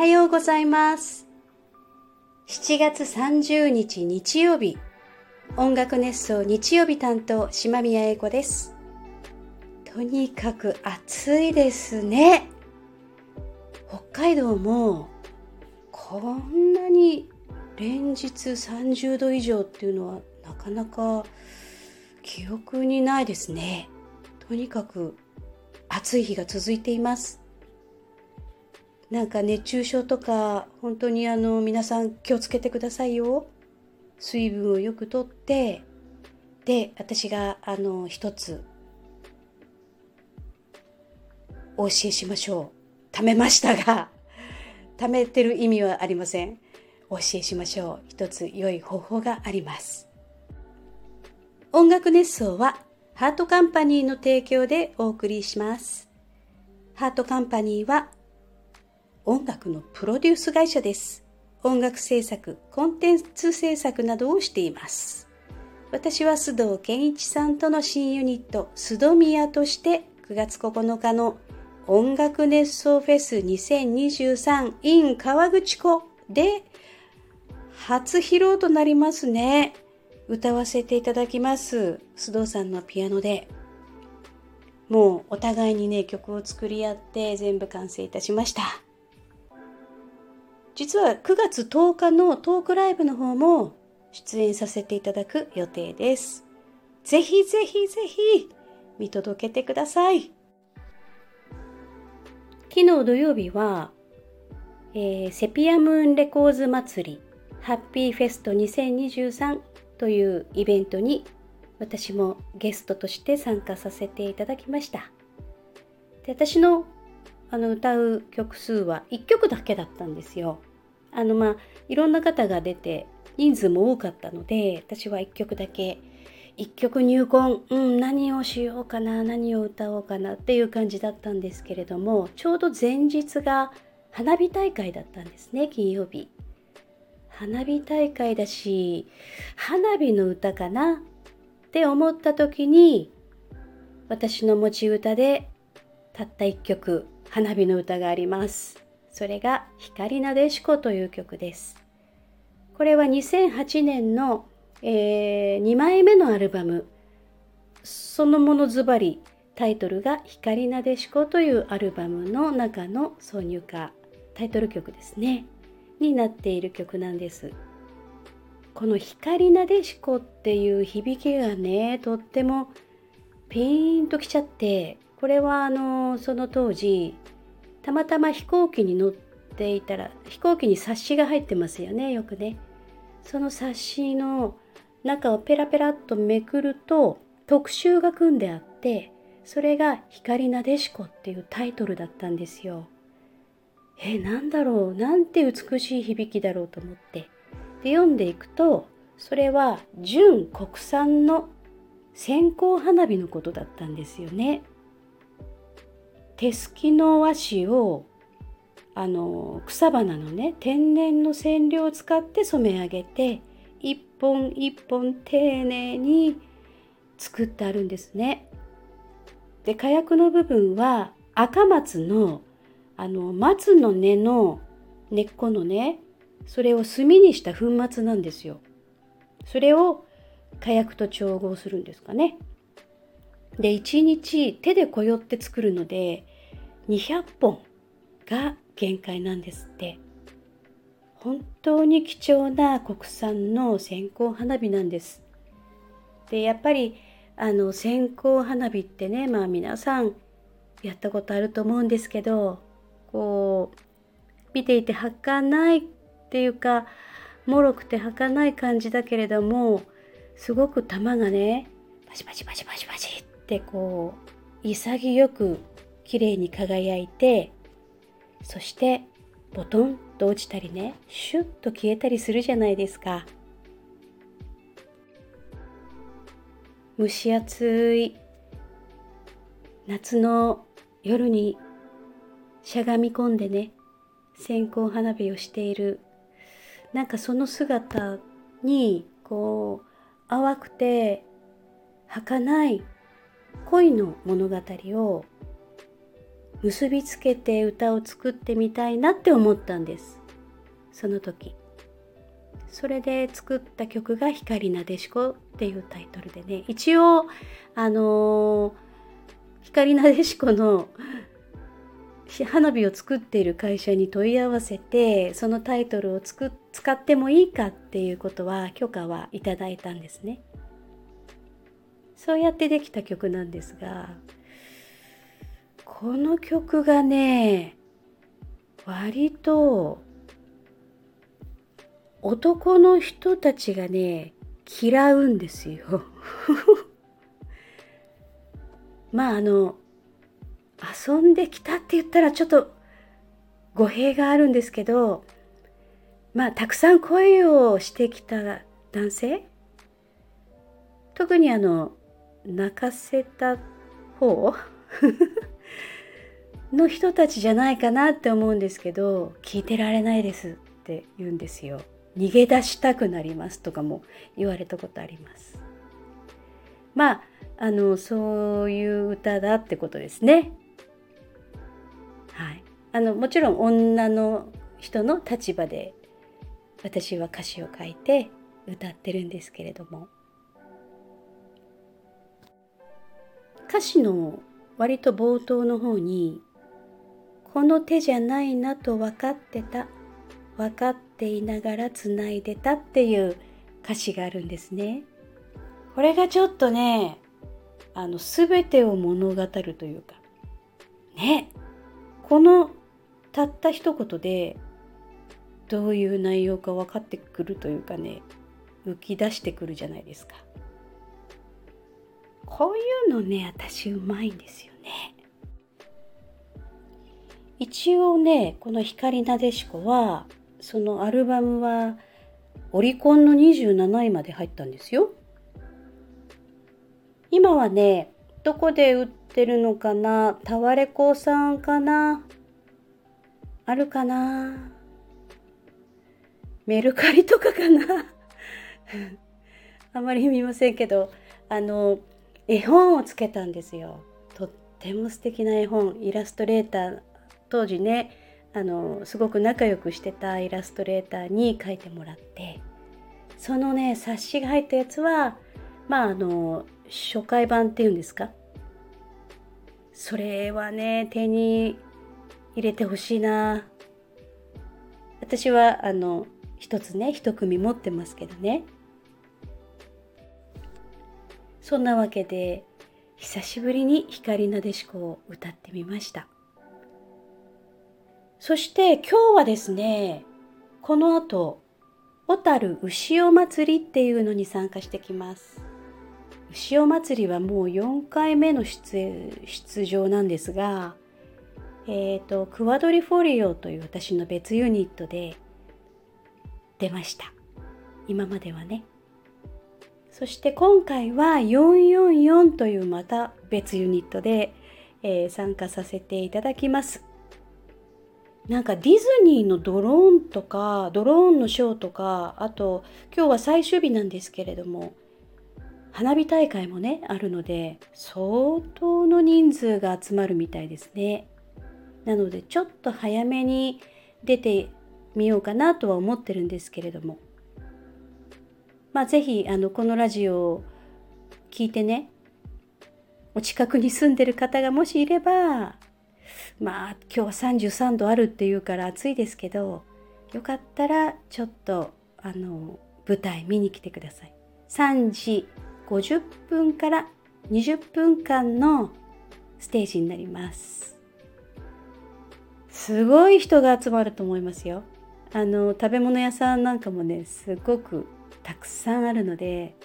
はようございます。7月30日日曜日、音楽熱奏日曜日担当、島宮英子です。とにかく暑いですね。北海道もこんなに連日30度以上っていうのはなかなか記憶にないですね。とにかく暑い日が続いています。なんか熱中症とか本当にあの皆さん気をつけてくださいよ。水分をよくとってで私があの一つお教えしましょう。貯めましたが貯めてる意味はありません。お教えしましょう。一つ良い方法があります。音楽熱奏はハートカンパニーの提供でお送りします。ハートカンパニーは音楽のプロデュース会社です。音楽制作、コンテンツ制作などをしています。私は須藤健一さんとの新ユニット、須藤宮として9月9日の音楽熱奏フェス 2023in 川口湖で初披露となりますね。歌わせていただきます。須藤さんのピアノで。もうお互いにね、曲を作り合って全部完成いたしました。実は9月10日のトークライブの方も出演させていただく予定です。ぜひぜひぜひ見届けてください。昨日土曜日は、えーセピアムーンレコーズ祭りハッピーフェスト2023というイベントに私もゲストとして参加させていただきました。で私のあの歌う曲数は1曲だけだったんですよ。あのまあいろんな方が出て人数も多かったので私は1曲だけ1曲入魂、うん、何をしようかな何を歌おうかなっていう感じだったんですけれどもちょうど前日が花火大会だったんですね金曜日。花火大会だし花火の歌かなって思った時に私の持ち歌でたった一曲花火の歌があります。それが光なでしこという曲です。これは2008年の、え2枚目のアルバム。そのものズバリタイトルが光なでしこというアルバムの中の挿入歌。タイトル曲ですね。になっている曲なんです。この光なでしこっていう響きがねとってもピーンときちゃってこれはあのその当時たまたま飛行機に乗っていたら飛行機に冊子が入ってますよねよくねその冊子の中をペラペラっとめくると特集が組んであってそれが「光なでしこ」っていうタイトルだったんですよ。えなんだろうなんて美しい響きだろうと思ってで読んでいくとそれは純国産の線香花火のことだったんですよね。手すきの和紙をあの草花のね天然の染料を使って染め上げて一本一本丁寧に作ってあるんですね。で火薬の部分は赤松のあの松の根の根っこのねそれを炭にした粉末なんですよ。それを火薬と調合するんですかね。で1日手でこよって作るので200本が限界なんですって。本当に貴重な国産の線香花火なんです。でやっぱりあの線香花火ってねまあ皆さんやったことあると思うんですけどこう見ていて儚いっていうか脆くて儚い感じだけれどもすごく玉がねバチバチバチバチバチってこう潔く綺麗に輝いてそしてボトンと落ちたりねシュッと消えたりするじゃないですか。蒸し暑い夏の夜にしゃがみ込んでね線香花火をしているなんかその姿にこう淡くて儚い恋の物語を結びつけて歌を作ってみたいなって思ったんです。その時。それで作った曲が「光なでしこ」っていうタイトルでね。一応あのー、光なでしこの花火を作っている会社に問い合わせてそのタイトルをつく使ってもいいかっていうことは許可はいただいたんですね。そうやってできた曲なんですがこの曲がね割と男の人たちがね嫌うんですよ。まああの遊んできたって言ったらちょっと語弊があるんですけどまあたくさん恋をしてきた男性特にあの泣かせた方 の人たちじゃないかなって思うんですけど聞いてられないですって言うんですよ。逃げ出したくなりますとかも言われたことあります。まああのそういう歌だってことですね。はい、あのもちろん女の人の立場で私は歌詞を書いて歌ってるんですけれども。歌詞の割と冒頭の方に「この手じゃないなと分かってた分かっていながらつないでた」っていう歌詞があるんですね。これがちょっとねあの全てを物語るというかねこのたった一言でどういう内容か分かってくるというかね浮き出してくるじゃないですかこういうのね私うまいんですよね。一応ねこの「光なでしこ」はそのアルバムはオリコンの27位まで入ったんですよ。今はねどこで売ってるのかなタワレコさんかなあるかなメルカリとかかな。あまり見ませんけどあの絵本をつけたんですよ。ても素敵な絵本イラストレーター当時ねあのすごく仲良くしてたイラストレーターに描いてもらってそのね冊子が入ったやつはまああの初回版っていうんですか？それはね手に入れてほしいな。私はあの一つね一組持ってますけどね。そんなわけで久しぶりに光なでしこを歌ってみましたそして今日はですねこの後小樽牛尾祭りっていうのに参加してきます牛尾祭りはもう4回目の出出場なんですが、えっ、ー、と、クワドリフォリオという私の別ユニットで出ました。今まではね。そして今回は444というまた別ユニットで、えー、参加させていただきます。なんかディズニーのドローンとかドローンのショーとかあと今日は最終日なんですけれども花火大会もねあるので相当の人数が集まるみたいですねなのでちょっと早めに出てみようかなとは思ってるんですけれどもまあ是非あのこのラジオを聞いてねお近くに住んでる方がもしいればまあ今日は33度あるっていうから暑いですけどよかったらちょっとあの舞台見に来てください。3時50分から20分間のステージになります。すごい人が集まると思いますよ。あの食べ物屋さんなんかもねすごくたくさんあるので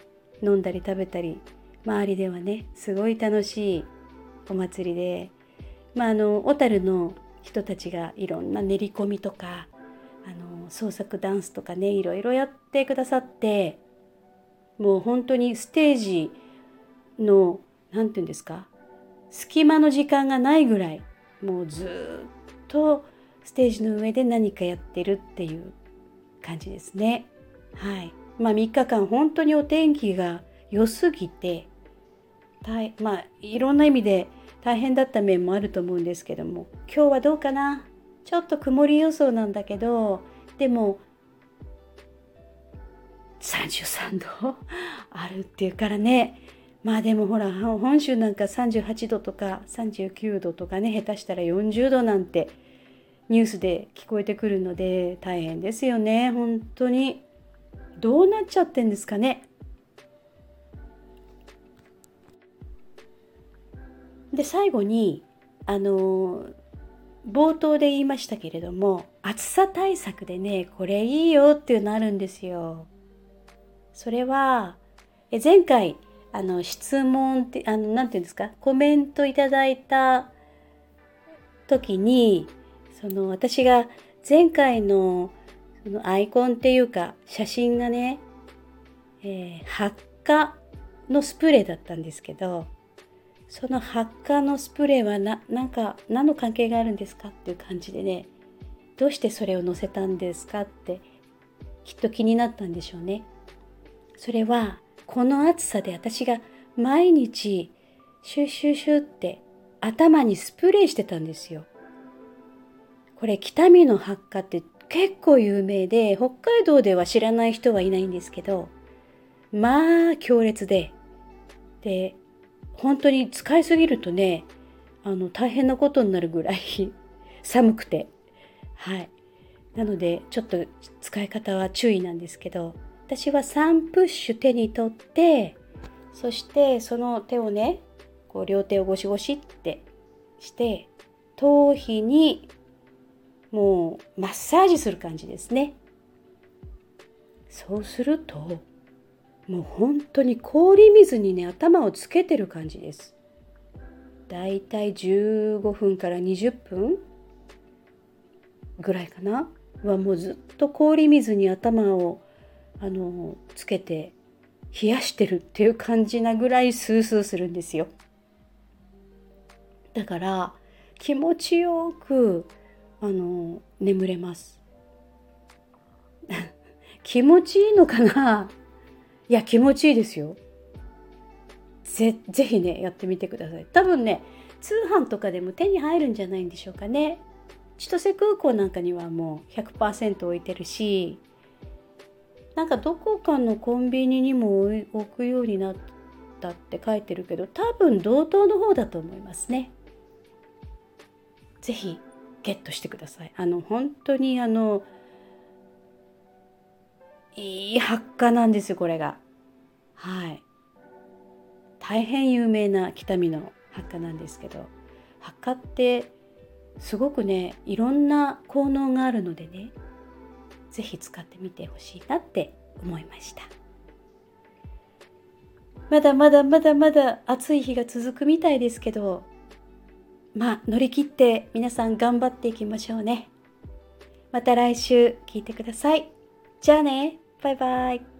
飲んだり食べたり周りではねすごい楽しいお祭りでまああの小樽の人たちがいろんな練り込みとかあの創作ダンスとかねいろいろやってくださってもう本当にステージの何て言うんですか隙間の時間がないぐらいもうずっとステージの上で何かやってるっていう感じですね。はい。まあ3日間本当にお天気が良すぎて、まあいろんな意味で大変だった面もあると思うんですけども今日はどうかな？ちょっと曇り予想なんだけどでも33度 あるっていうからね。まあでもほら本州なんか38度とか39度とかね下手したら40度なんてニュースで聞こえてくるので大変ですよね。本当に。どうなっちゃってんですかね？で最後にあの冒頭で言いましたけれども暑さ対策でねこれいいよっていうのあるんですよ。それはえ前回あの質問ってあのなんていうんですか？コメントいただいた時にその私が前回のそのアイコンっていうか写真がね、えー、発火のスプレーだったんですけどその発火のスプレーはななんか何の関係があるんですかっていう感じでねどうしてそれを載せたんですかってきっと気になったんでしょうね。それはこの暑さで私が毎日シュッシュッシュって頭にスプレーしてたんですよ。これ北見の発火って結構有名で北海道では知らない人はいないんですけどまあ強烈で。で本当に使いすぎるとねあの大変なことになるぐらい 寒くて。はい。なのでちょっと使い方は注意なんですけど私は3プッシュ手に取ってそしてその手をねこう両手をゴシゴシってして頭皮にもうマッサージする感じですね。そうするともう本当に氷水にね頭をつけてる感じです。だいたい15分から20分ぐらいかな。はもうずっと氷水に頭をあのつけて冷やしてるっていう感じなぐらいスースーするんですよ。だから気持ちよくあの眠れます 気持ちいいのかな？いや、気持ちいいですよ。ぜ、ぜひね、やってみてください。多分ね、通販とかでも手に入るんじゃないんでしょうかね。千歳空港なんかにはもう100%置いてるし、なんかどこかのコンビニにも置くようになったって書いてるけど、多分同等の方だと思いますね。ぜひゲットしてください。あの、本当にあの、いい発火なんですよこれが。はい。大変有名な北見の発火なんですけど発火ってすごくねいろんな効能があるのでね是非使ってみてほしいなって思いました。まだまだまだまだ暑い日が続くみたいですけどまあ乗り切って皆さん頑張っていきましょうね。また来週聞いてください。じゃあね。バイバイ。